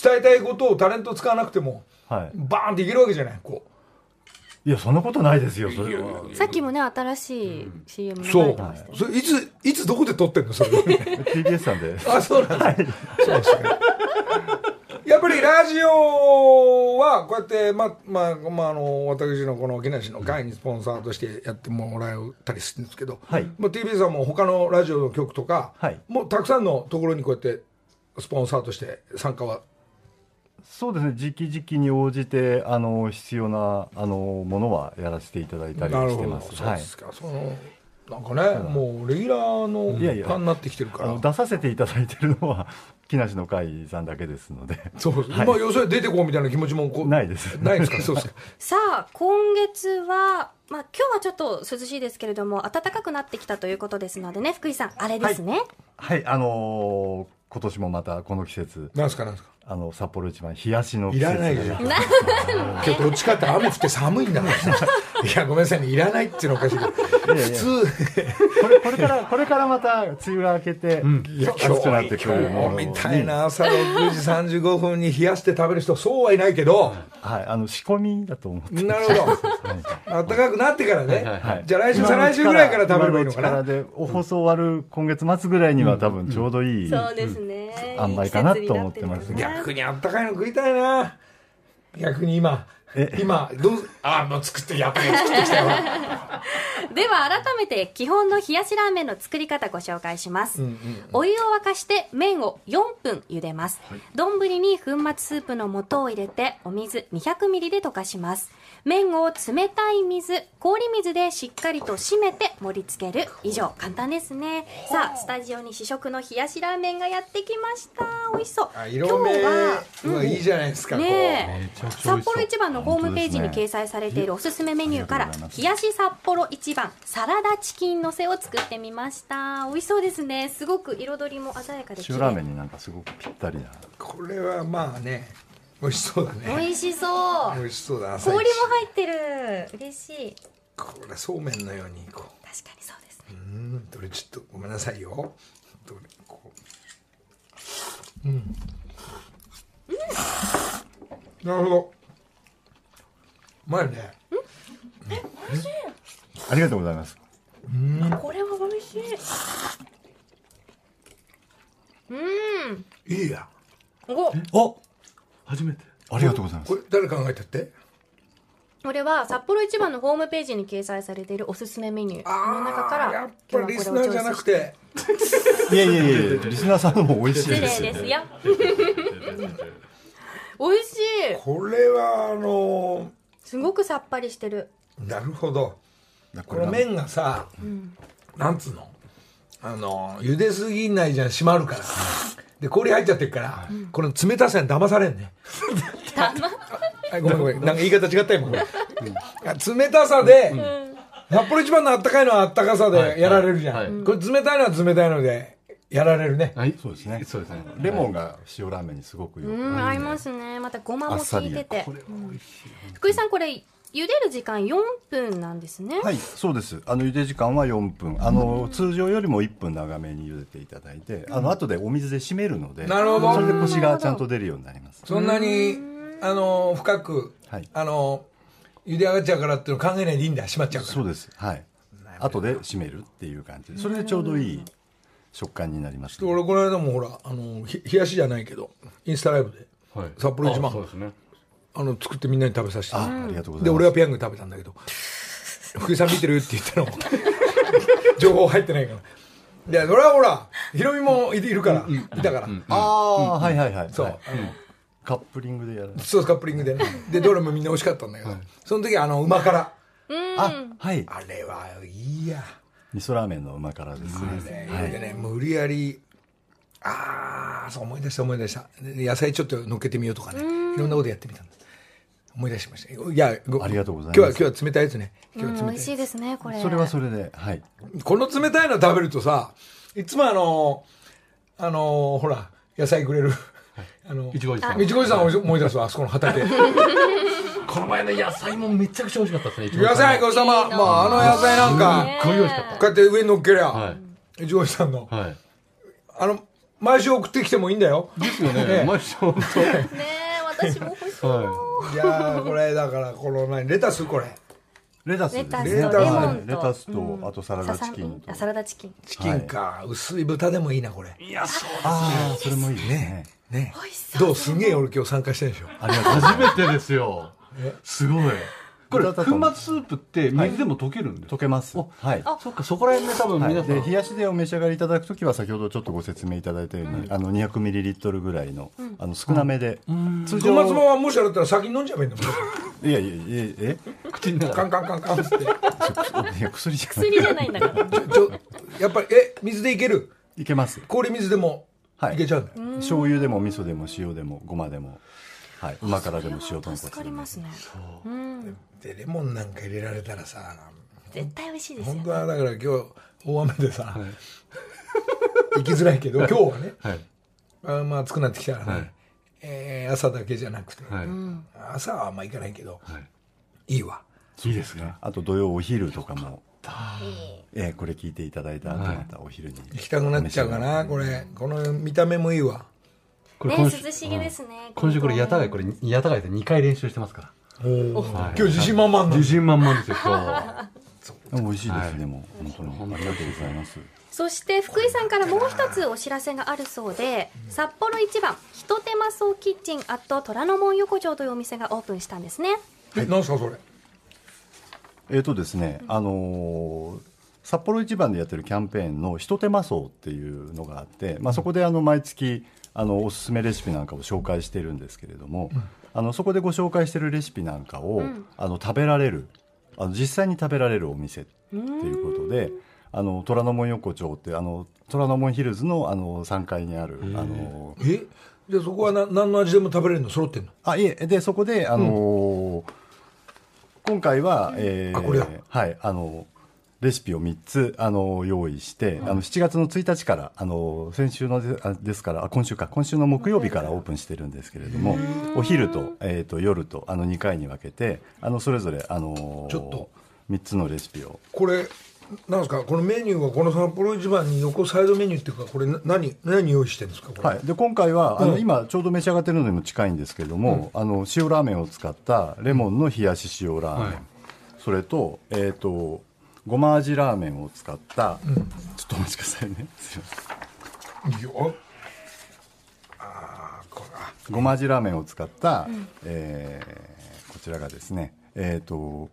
Speaker 1: 伝えたいことをタレント使わなくても、
Speaker 5: はい
Speaker 1: バーンっていけるわけじゃない。こう
Speaker 5: いやそんなことないですよそれは
Speaker 4: さっきもね、新しい CM
Speaker 1: う。
Speaker 4: 流
Speaker 1: そう
Speaker 4: れてましたよ。。
Speaker 1: それいつ、いつどこで撮ってんのそれ。
Speaker 5: TBS さんで
Speaker 1: あ、そうなんです、そうですね。やっぱりラジオはこうやって、まあまあまあ、あの私のこの木梨の会にスポンサーとしてやってもらったりするんですけど、
Speaker 5: はい。
Speaker 1: まあ、TBS はもう他のラジオの局とか、
Speaker 5: はい。
Speaker 1: もうたくさんのところにこうやってスポンサーとして参加は？
Speaker 5: そうですね。時期時期に応じてあの必要なあのものはやらせていただいたり
Speaker 1: なるほど。
Speaker 5: してますはい。
Speaker 1: そうですか、そのなんかね、もうレギュラーの
Speaker 5: いやいや。
Speaker 1: 感になってきてるから。
Speaker 5: 出させていただいてるのは木梨の会さんだけですので。
Speaker 1: そうです、
Speaker 5: はい。
Speaker 1: まあ要するに出てこうみたいな気持ちもこう。
Speaker 5: ないです。
Speaker 1: ないですか？[LAUGHS] そうですか。
Speaker 4: さあ、今月は、まあ今日はちょっと涼しいですけれども、暖かくなってきたということですのでね、福井さん、あれですね。
Speaker 5: はい。あのー今年もまたこの季節。
Speaker 1: なんですかなんですか？
Speaker 5: あの札幌一番冷やしの季
Speaker 1: い
Speaker 5: 節
Speaker 1: らないで
Speaker 5: が
Speaker 1: 今日どっちかって雨降って寒いんだから。さ [LAUGHS] いやごめんなさいね。いらないっていうのおかしいけど。
Speaker 5: いやいや。
Speaker 1: 普通。
Speaker 5: これこれからこれからまた梅雨が明けて、暑くなってくるもの。に
Speaker 1: みたいな朝6時35分に冷やして食べる人そうはいないけど。
Speaker 5: はいあの仕込みだと思って
Speaker 1: なるほど。暖かくなってからね、
Speaker 5: はい。
Speaker 1: じゃあ来週再来週ぐらいから食べればいいのかな。
Speaker 5: でお放送終わる今月末ぐらいには多分ちょうどいい、
Speaker 4: そうですね。
Speaker 5: 塩梅かなと思ってます
Speaker 1: 逆にあったかいの食いたいな。逆に今。
Speaker 5: え。
Speaker 1: 今どうあもう作ってやっぱり作ってきたよ。[LAUGHS]
Speaker 4: では改めて基本の冷やしラーメンの作り方ご紹介します、お湯を沸かして麺を4分茹でます。丼、に粉末スープの素を入れてお水 200ml で溶かします麺を冷たい水氷水でしっかりと締めて盛り付ける。以上簡単ですね。さあスタジオに試食の冷やしラーメンがやってきました。美味しそう。
Speaker 1: あ色目
Speaker 4: 今日は
Speaker 1: うわいいじゃないですか、
Speaker 4: ね札幌一番のホームページに掲載されているおすすめメニューから
Speaker 5: ありがとうございます
Speaker 4: 冷やし札幌一番サラダチキンのせを作ってみました。美味しそうですね。すごく彩りも鮮やかで
Speaker 5: 塩ラーメンになんかすごくぴったりな。
Speaker 1: これはままあね美味しそうだね。
Speaker 4: 美味しそう。
Speaker 1: 美味しそうだ
Speaker 4: 氷も入ってる。嬉しい。
Speaker 1: これそうめんのようにこう。
Speaker 4: 確かにそうですね。
Speaker 1: うん。どれちょっとごめんなさいよ。どれこう。うん、なるほど。うまいね。
Speaker 5: ありがとうございます。
Speaker 4: これは美味しい。うん。
Speaker 1: いいや。
Speaker 4: お。
Speaker 5: お
Speaker 2: 初めて。
Speaker 5: ありがとうございます。
Speaker 1: これ誰考えたって？
Speaker 4: これは札幌一番のホームページに掲載されているおすすめメニュー。の中から
Speaker 1: やっぱりリスナーじゃなくて。[LAUGHS]
Speaker 5: いやいやいやリスナーさんのも美味しい
Speaker 4: 失
Speaker 5: です。
Speaker 4: 礼ですよ。[LAUGHS] 美味しい。
Speaker 1: これはあの
Speaker 4: すごくさっぱりしてる。
Speaker 1: なるほど。
Speaker 5: こ
Speaker 1: この麺がさ、なんつうの？あの茹ですぎないじゃん閉まるからで氷入っちゃってるから、この冷たさに騙されんね。あごめんごめん。なんか言い方違った今。これ、冷たさで、札幌一番のあったかいのはあったかさでやられるじゃん、
Speaker 2: はい。はい。
Speaker 1: これ冷たいのは冷たいのでやられるね、
Speaker 2: はい
Speaker 5: そうですね。
Speaker 2: そうですね。
Speaker 5: レモンが塩ラーメンにすごくよく
Speaker 4: うん合いますね。またごまも効いてて。
Speaker 5: あっさ
Speaker 4: うん福井さんこれ茹でる時間4分なんですね。
Speaker 5: はいそうです。あの茹で時間は4分。あの通常よりも1分長めに茹でていただいてあの後でお水で締めるので
Speaker 1: なるほど。
Speaker 5: それでコシがちゃんと出るようになります。
Speaker 1: そんなにあの深く、
Speaker 5: はい。
Speaker 1: あの茹で上がっちゃうからっていうの考えないでいいんだ。閉まっちゃうから。
Speaker 5: そうです。はい。後で締めるっていう感じでそれでちょうどいい食感になります
Speaker 1: 俺この間もほらあのひ冷やしじゃないけどインスタライブで
Speaker 2: はい。
Speaker 1: 札幌一番
Speaker 2: あそうですね
Speaker 1: あの作ってみんなに食べさせて
Speaker 5: あありがとうございます。
Speaker 1: で俺はペヤング食べたんだけど。[LAUGHS] 福井さん見てる？って言ったの。[LAUGHS] 情報入ってないから。でそれはほらヒロミもいるから、いたから、
Speaker 5: ああはいはいはい。
Speaker 1: そう、
Speaker 5: はい。カップリングでやる。
Speaker 1: ソースカップリングでね。でどれもみんな美味しかったんだけど、その時あのうま辛
Speaker 5: あはい。
Speaker 1: あれはいいや。
Speaker 5: 味噌ラーメンの旨辛ですね。
Speaker 1: ね、でね無理やりああそう思い出した思い出した。で野菜ちょっと乗っけてみようとかね。いろんなことやってみたんです思い出しましたいやご
Speaker 5: ありがとうございます
Speaker 1: 今日は今日は冷たいやつね今
Speaker 4: うん
Speaker 1: 日は冷たい
Speaker 4: 美味しいですねこれ
Speaker 5: それはそれではい
Speaker 1: この冷たいの食べるとさいつもあのあのほら野菜くれるあの
Speaker 2: いちごおじさん
Speaker 1: いちごおじさんを思い出すわあそこの畑
Speaker 2: この前の野菜もめちゃくちゃ美味しかったですね。
Speaker 1: 野菜ごちそうさま。まあ、あの野菜なんか、
Speaker 2: すっごい美味しかっ
Speaker 1: こうやって上に乗っけりゃ、
Speaker 2: はい
Speaker 1: 一応さんの、
Speaker 2: た。はい。
Speaker 1: あの、毎週送ってきてもいいんだよ。
Speaker 2: ですよ
Speaker 1: ね
Speaker 2: ね。毎週本
Speaker 4: ねえ私も欲しい
Speaker 2: 当。はい。
Speaker 1: いやー、これ、だから、この何、レタスこれ。
Speaker 5: レタスですね
Speaker 4: レタスとレモンと
Speaker 5: レタスと、あとサラダチキンと
Speaker 4: あサラダチキン
Speaker 1: チキンか、薄い豚でもいいな、これ。
Speaker 2: いや、そう
Speaker 5: ああそれもいいですね
Speaker 1: ね。どうすんげえ俺今日参加してるでしょ。
Speaker 5: ありがとう
Speaker 2: 初めてですよ。すごい。これ、粉末スープって水でも溶けるんですか？
Speaker 5: 溶けます。はい。
Speaker 2: そっか、そこら辺で多分
Speaker 5: はい、
Speaker 2: 皆さん。
Speaker 5: で冷やしでお召し上がりいただくときは先ほどちょっとご説明いただいたように、あの200ミリリットルぐらいの,、あの少なめで、通
Speaker 1: 小松もはもしあれだったら先に飲んじゃえばいいんだもん。
Speaker 5: いやいやいやえ
Speaker 2: 口の中
Speaker 1: カンカンカンカンって。
Speaker 5: いや薬じゃない。
Speaker 4: 薬じゃないんだから。
Speaker 1: ちょ、やっぱり、え、水でいける？
Speaker 5: いけます。
Speaker 1: 氷水でも
Speaker 5: はい。
Speaker 1: いけちゃうんだよ。
Speaker 5: 醤油でも味噌でも塩でもごまでもはいうま辛でも塩豚
Speaker 4: 助か
Speaker 5: 骨でも
Speaker 4: りますねうん
Speaker 1: で、レモンなんか入れられたらさ、
Speaker 4: 絶対美味しいですよ
Speaker 1: 本当はだから今日、大雨でさ、[LAUGHS] 行きづらいけど、今日はね、
Speaker 2: はい。
Speaker 1: あまあ暑くなってきたらね、
Speaker 2: はい
Speaker 1: えー朝だけじゃなくて、
Speaker 2: はい。
Speaker 1: 朝はあんま行かないけど、
Speaker 2: はい。
Speaker 1: いいわ。
Speaker 2: いいですね。
Speaker 5: あと土曜お昼とかもえーこれ聞いていただいた後またお昼に
Speaker 1: 行きたくなっちゃうかな、これ。この見た目もいいわ。
Speaker 2: こ
Speaker 4: ね
Speaker 2: 今週
Speaker 4: 涼しげですね
Speaker 2: 今週これ、やたがい、これ、やたがいで2回練習してますから。
Speaker 1: 今日自信満々
Speaker 2: 自信満々ですよ、今日。[LAUGHS]
Speaker 5: 美味しいですね、もう本当に。ありがとうございます。
Speaker 4: そして福井さんからもう一つお知らせがあるそうで札幌一番ひと手間そうキッチンアット虎ノ門横丁というお店がオープンしたんですね。
Speaker 1: え、なんすかそれ？
Speaker 5: えーとですね、あのー札幌一番でやってるキャンペーンの「ひと手間荘」っていうのがあって、まあ、そこであの毎月あのおすすめレシピなんかを紹介してるんですけれども、あのそこでご紹介してるレシピなんかを、あの食べられるあの実際に食べられるお店っていうことで。あの虎ノ門横丁ってあの虎ノ門ヒルズのあの3階にあるあの
Speaker 1: え？じゃあそこはな何の味でも食べれるの？揃ってんの？
Speaker 5: あいえ。でそこであのー今回は、えー
Speaker 1: あこれだ
Speaker 5: はいあのレシピを3つあの用意して、あの7月の1日からあの先週のであですからあ今週か今週の木曜日からオープンしてるんですけれどもお昼と,、えー、と夜とあの2回に分けてあのそれぞれあのー
Speaker 1: ちょっと。
Speaker 5: 3つのレシピを。
Speaker 1: これなんですか？このメニューはこの札幌一番に横サイドメニューっていうかこれな何何用意してるんですか？これ、
Speaker 5: はい、で今回は、あ
Speaker 1: うん。
Speaker 5: の今ちょうど召し上がってるのにも近いんですけれども、あの塩ラーメンを使ったレモンの冷やし塩ラーメン、
Speaker 2: はい。
Speaker 5: それと,、えー、とごま味ラーメンを使った、ちょっとお待ちくださいね。すいません。
Speaker 1: いいよ。あ
Speaker 5: ごま味ラーメンを使った、えーこちらがですねえっ、と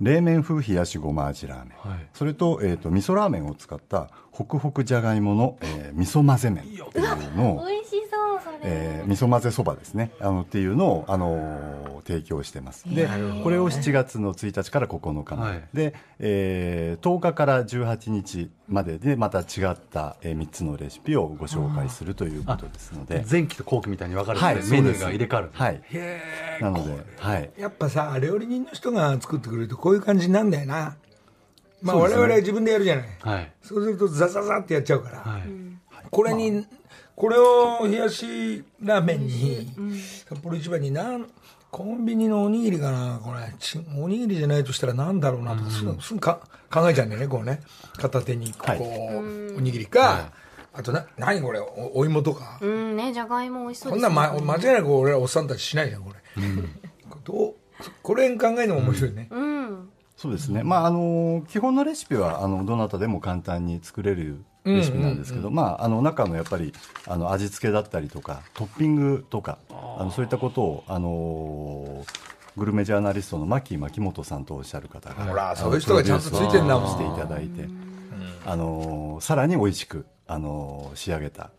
Speaker 5: 冷麺風冷やしごま味ラーメン、
Speaker 2: はい。
Speaker 5: それと,、えー、と味噌ラーメンを使ったホクホクじゃがいもの、えー味噌混ぜ麺っていうのを [LAUGHS]
Speaker 4: 美味しそうそれ、
Speaker 5: えー味噌混ぜそばですね。あのっていうのを、あのー提供してます。でこれを7月の1日から9日まで、
Speaker 2: はい。
Speaker 5: で、えー10日から18日まででまた違った、え3つのレシピをご紹介するということですので。
Speaker 2: 前期と後期みたいに分かれて、
Speaker 5: はい
Speaker 2: メニューが入れ替わる。
Speaker 5: はい。なので、はい、
Speaker 1: やっぱさ料理人の人が作ってくれるとこういう感じになんだよなまあ
Speaker 5: ね。
Speaker 1: 々は自分でやるじゃない。
Speaker 2: はい。
Speaker 1: そうするとザザザってやっちゃうから、
Speaker 2: はい。
Speaker 1: これに、これを冷やしラーメンに、札幌一番になんコンビニのおにぎりかな。これちおにぎりじゃないとしたらなんだろうなとか、すぐすぐか考えちゃうんだよねこうね。片手にこう、
Speaker 5: はい。
Speaker 1: おにぎりか、あとな何これおお芋とか、
Speaker 4: うんねじゃがいも美味しそう
Speaker 1: こん
Speaker 4: です
Speaker 1: なん、ま、間違いなく俺らおっさんたちしないじゃんこれ、[LAUGHS] どうこれ考えるのも面白いね、
Speaker 4: うん
Speaker 5: そうですね、まああの基本のレシピはあのどなたでも簡単に作れるレシピなんですけど、まあ、あの中のやっぱりあの味付けだったりとかトッピングとかあのそういったことを、あのグルメジャーナリストの牧牧本さんとおっしゃる方が
Speaker 1: ほらそういう人がちゃんとついてんだもん
Speaker 5: プロデュースをしていただいて、あのさらに美味しく、あの仕上げた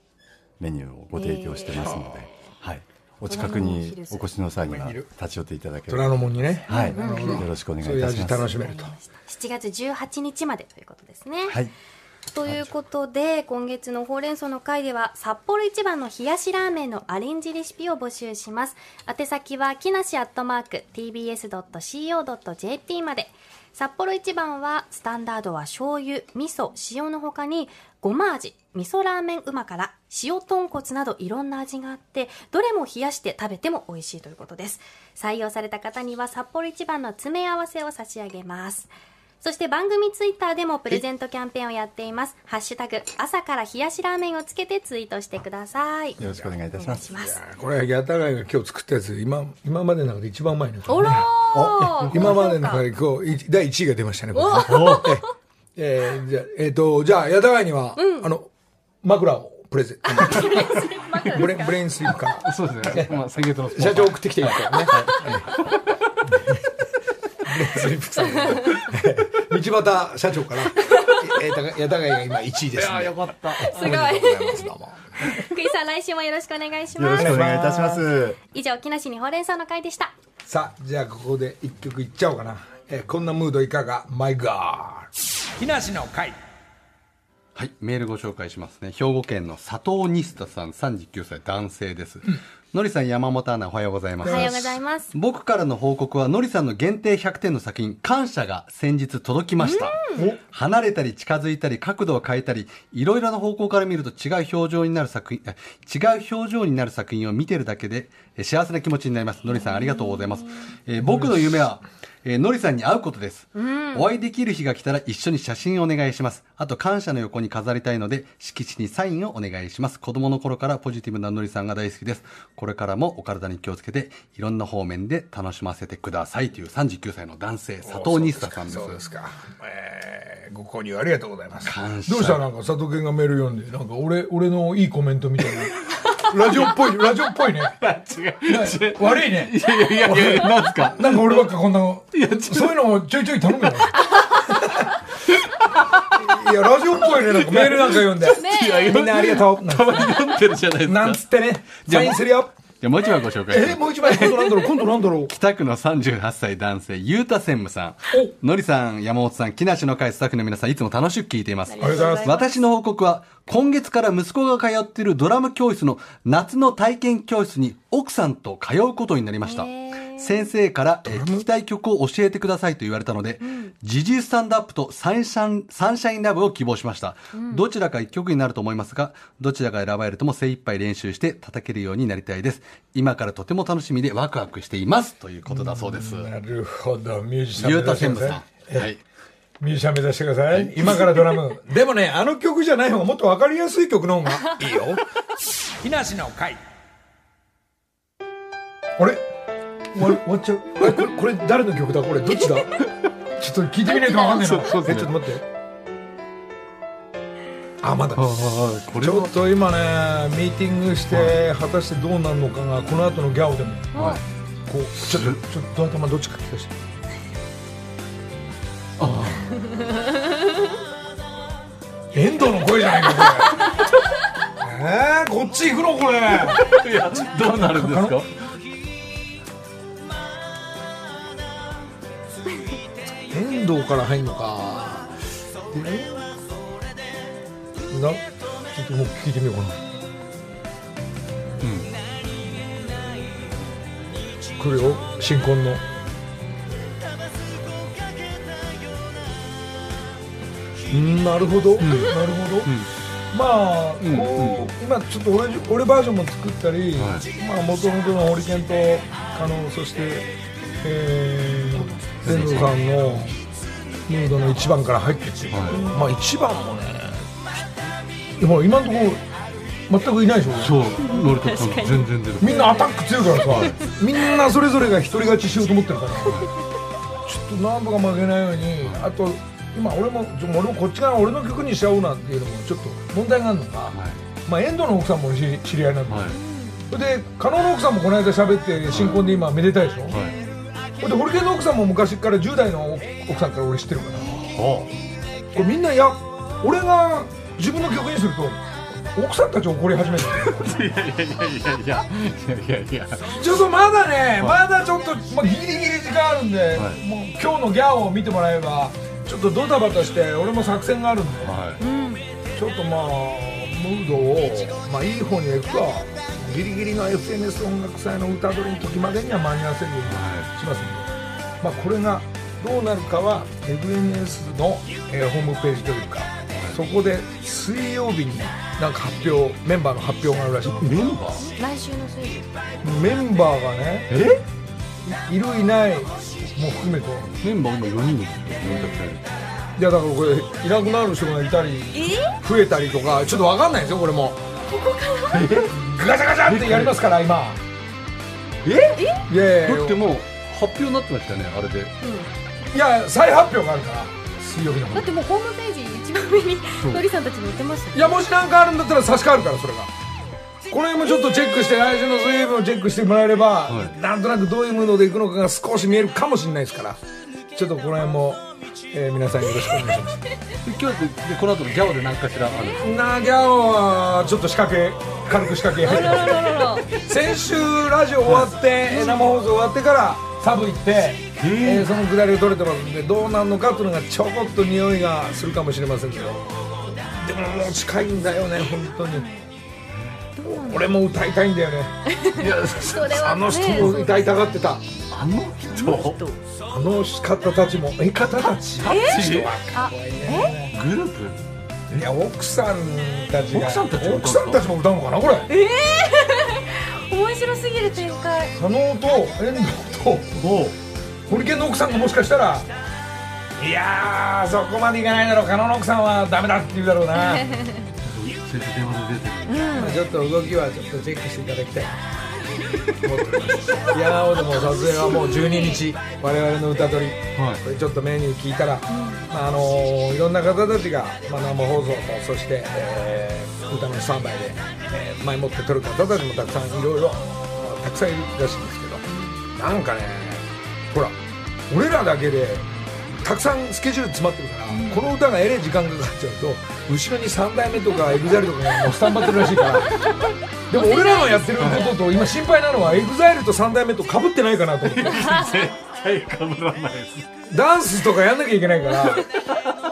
Speaker 5: メニューをご提供してますので、はい、お近くにお越しの際には立ち寄っていただければ。
Speaker 1: 虎ノ門にね、
Speaker 5: はい、よろしくお願い
Speaker 1: そういう味
Speaker 5: いたします。
Speaker 1: 楽しめると。
Speaker 4: 7月18日までということですね。
Speaker 5: はい。
Speaker 4: ということで今月のほうれん草の会では札幌一番の冷やしラーメンのアレンジレシピを募集します。宛先は木梨アットマーク tbs.co.jp まで札幌一番はスタンダードは醤油味噌塩の他にごま味味噌ラーメンうまから塩豚骨などいろんな味があってどれも冷やして食べても美味しいということです。採用された方には札幌一番の詰め合わせを差し上げます。そして番組ツイッターでもプレゼントキャンペーンをやっています。ハッシュタグ、朝から冷やしラーメンをつけてツイートしてください。
Speaker 5: よろしくお願いいたします
Speaker 4: ます。
Speaker 1: これ、やたがいが今日作ったやつ、今、今までの中で一番うまいね。
Speaker 4: おらー
Speaker 1: 今までの中で今日、い第1位が出ましたね、これねえ [LAUGHS] えーじゃあ、えっ、と、じゃあ、やたがいには、あの、枕をプレゼント。[LAUGHS] ブレブレインスリープから。
Speaker 2: そうですね。まあ、先月のスポンサー
Speaker 1: 社長送ってきていいからね。ブレインスリープさん。道端社長から、えー、やたがいが今1位です、ね。
Speaker 2: よかった。
Speaker 4: すごい。
Speaker 1: おめでとうございます、どうも。
Speaker 4: 福井さん、来週もよろしくお願いし
Speaker 5: よ
Speaker 4: ます。
Speaker 5: ろしくお願いいたします
Speaker 4: 以上、木梨にほうれん草の会でした。
Speaker 1: さあ、じゃあここで一曲いっちゃおうかな。えーこんなムードいかが ?My God。木梨の会。
Speaker 2: はい、メールご紹介しますね。兵庫県の佐藤ニスタさん、39歳男性です。のりさん、山本アナ、おはようございます。
Speaker 4: おはようございます。
Speaker 2: 僕からの報告は、のりさんの限定100点の作品、感謝が先日届きました。離れたり近づいたり、角度を変えたり、いろいろな方向から見ると違う表情になる作品、え違う表情になる作品を見てるだけで、え幸せな気持ちになります。のりさん、ありがとうございます。えー僕の夢は、えーのりさんに会うことです、お会いできる日が来たら一緒に写真をお願いします。あと感謝の横に飾りたいので、色紙にサインをお願いします。子供の頃からポジティブなのりさんが大好きです。これからもお体に気をつけて、いろんな方面で楽しませてくださいという39歳の男性、佐藤ニスタさんです。
Speaker 1: そうですか。えーご購入ありがとうございます。
Speaker 2: 感謝
Speaker 1: どうした？なんか佐藤健がメール読んで、なんか俺、俺のいいコメントみたいな。ラジオっぽい、ラジオっぽいね。
Speaker 2: 違う。
Speaker 1: 悪いね。
Speaker 2: いやいやいやいや、なんすか？
Speaker 1: なんか俺ばっかこんな、そういうのをちょいちょい頼むよ。いや、ラジオっぽいね。なんかメールなんか読んで。みんなありがとう。
Speaker 2: たまに読んでるじゃないですか。
Speaker 1: なんつってね。サインするよ。
Speaker 2: じゃあもう一枚ご紹介します
Speaker 1: え、もう一枚、今度なんだろう、[LAUGHS] 今度なんだろう。
Speaker 2: 北区の38歳男性、ゆうた専務さん。のりさん、山本さん、木梨の会スタッフの皆さん、いつも楽しく聞いています。
Speaker 1: ありがとうございます。
Speaker 2: 私の報告は、今月から息子が通っているドラム教室の夏の体験教室に奥さんと通うことになりました
Speaker 4: へ。ー
Speaker 2: 先生から、えー聞きたい曲を教えてくださいと言われたので、ジジイスタンドアップとサンシャンサンシャインラブを希望しました。どちらか一曲になると思いますが、どちらが選ばれるとも精一杯練習して叩けるようになりたいです。今からとても楽しみでワクワクしています。ということだそうです。
Speaker 1: なるほど、ミュージシャン
Speaker 2: ゆ
Speaker 1: 目
Speaker 2: うた専務
Speaker 1: 指してください。。
Speaker 2: さんはい。
Speaker 1: ミュージシャン目指してください。今からドラム。でもね、あの曲じゃない方がもっとわかりやすい曲の方がいいよ。[LAUGHS] 木梨の会。あれ？終わっちゃう。これ、これ誰の曲だこれ、どっちだちょっと聞いてみないとわかんないな。
Speaker 2: そうですね
Speaker 1: え、ちょっと待って。あ、まだ。
Speaker 2: これ
Speaker 1: ちょっと今ね、ミーティングして、果たしてどうなるのかが、この後のギャオでも。
Speaker 2: はい。
Speaker 1: こう、ちょっと、ちょっと頭どっちか聞かせてああ。遠藤の声じゃないか、これ。えー、こっち行くのこれ。
Speaker 2: いや、どうなるんですか
Speaker 1: 遠藤から入んのか。えな、ちょっともう聞いてみようかな。来るよ、新婚の。うんなるほど、なるほど、まあ、
Speaker 2: ん
Speaker 1: こう、今ちょっと俺俺バージョンも作ったり、
Speaker 2: は
Speaker 1: まあ元々のホリケンと加納そして、えー、天童さんのムードの1番から入ってって、まあ1番もねほら今のところ全くいないでしょ
Speaker 2: そう、ノリトさん全然出る。
Speaker 1: みんなアタック強いからさ、みんなそれぞれが一人勝ちしようと思ってるから、ちょっとなんとか負けないように、あと、今、俺も、俺もこっち側、俺の曲にしちゃおうなんていうのも、ちょっと問題があるのか、まあ、遠藤の奥さんも知り合いなんだ、
Speaker 2: はい。
Speaker 1: それで、加納の奥さんもこの間喋って、新婚で今、めでたいでしょ、
Speaker 2: はい。
Speaker 1: ほんでホリケンの奥さんも昔から10代の奥さんから俺知ってるから。これみんないや俺が自分の曲にすると奥さんたち怒り始めて
Speaker 2: いやいやいやいやいや。いやいや
Speaker 1: ちょっとまだね、まだちょっと、まあ、ギリギリ時間あるんで、
Speaker 2: はい、
Speaker 1: もう今日のギャオを見てもらえばちょっとドタバタして俺も作戦があるんで、
Speaker 2: はい、
Speaker 1: ちょっとまあムードを、まあ、いい方にいくか。ギリギリの FNS 音楽祭の歌取りの時までには間に合わせるようにしますんで、まあ、これがどうなるかは FNS の、えーホームページというかそこで水曜日になんか発表メンバーの発表があるらしい。
Speaker 2: メンバー？
Speaker 4: 来週の水曜
Speaker 1: メンバーがね
Speaker 2: え
Speaker 1: いるいないも含めて。
Speaker 2: メンバー今4人ですよ
Speaker 1: いやだからこれいなくなる人がいたり増えたりとかちょっと分かんないですよこれもガチャガチャってやりますから今。
Speaker 2: え？
Speaker 1: いやいや
Speaker 2: だってもう発表になってましたよねあれで。
Speaker 1: いや再発表があるから水曜日の方
Speaker 4: だってもうホームページ一番上にのりさんたち載ってますよ
Speaker 1: いやもし何かあるんだったら差し替わるからそれが。この辺もちょっとチェックして来週の水曜日もチェックしてもらえれば、
Speaker 2: はい。
Speaker 1: なんとなくどういうムードでいくのかが少し見えるかもしれないですから。ちょっとこの辺も、えー皆さんよろしくお願いします
Speaker 2: 今日この後のギャオで何かしらある
Speaker 1: なギャオはちょっと仕掛け軽く仕掛け入ってます。先週ラジオ終わって、えー生放送終わってからサブ行って、えーそのくだりを取れてますんでどうなんのかというのがちょこっと匂いがするかもしれませんけど。でももう近いんだよね本当に。俺も歌いたいんだよね。
Speaker 2: い [LAUGHS] や
Speaker 4: それは
Speaker 1: あの人も歌いたがってた
Speaker 2: あの人？
Speaker 1: あの方たちもえ方たち？人は
Speaker 4: あ
Speaker 2: グループ？
Speaker 1: いや奥さんたちが
Speaker 2: 奥さんたちが歌う
Speaker 1: 奥さんたちも歌うのかなこれ？[LAUGHS]
Speaker 4: 面白すぎる展開。
Speaker 1: 佐野と遠藤と
Speaker 2: お
Speaker 1: ホリケンの奥さんがもしかしたらいやーそこまでいかないだろう。加納の奥さんはダメだって言うだろうな。ちょっと動きはちょっとチェックしていただきたいいやーでも撮影はもう12日我々の歌取り。
Speaker 2: はい。
Speaker 1: これちょっとメニュー聞いたら、まああのーいろんな方たちが、まあ、生放送とそして、えー歌のスタンバイで、えー前もって撮る方たちもたくさんいろいろまあたくさんいるらしいんですけど。なんかねほら俺らだけでたくさんスケジュール詰まってるから、この歌がえれい時間がかかっちゃうと後ろに3代目とか EXILE とかがもうスタンバってるらしいから。[LAUGHS] でも俺らのやってることと今心配なのは EXILE と3代目とかぶってないかなと思って
Speaker 2: 絶対かぶらないです。
Speaker 1: ダンスとかやんなきゃいけないから。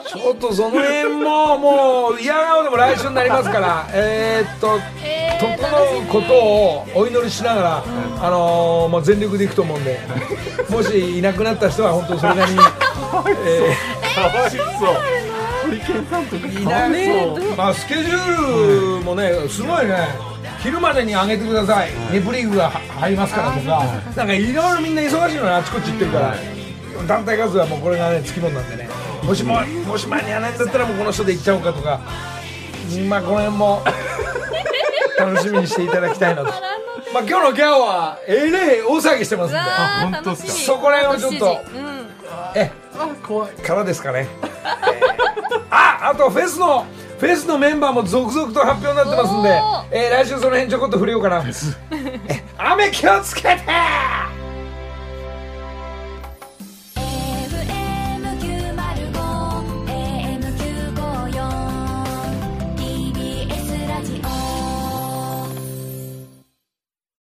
Speaker 1: ちょっとその辺ももう嫌顔でも来週になりますから。えーっと
Speaker 4: え
Speaker 1: 整うことをお祈りしながら、あのーもう全力でいくと思うんで。[LAUGHS] もしいなくなった人は本当それなりに、え
Speaker 2: かわいそう。ホリケンさんとか
Speaker 1: ーいなねまあ、スケジュールもねすごいね。昼までに上げてください、ネプリーグが入りますからとか、なんかいろいろみんな忙しいのねあちこち行ってるから、団体活動はもうこれがねつきものなんでね。もしももし間に合わないんだったらもうこの人で行っちゃおうかとか。まあこの辺も [LAUGHS] 楽しみにしていただきたいなと。まあ今日のギャオはえれい大騒ぎしてますんで。
Speaker 4: わ
Speaker 2: あ
Speaker 4: ー
Speaker 2: 本当っすか
Speaker 1: そこら辺をちょっと
Speaker 4: あ7時うん。
Speaker 1: え
Speaker 2: あ怖い。
Speaker 1: からですかね、えー。ああとフェスのフェスのメンバーも続々と発表になってますんでえー来週その辺ちょこっと触れようかな。[LAUGHS] え雨気をつけて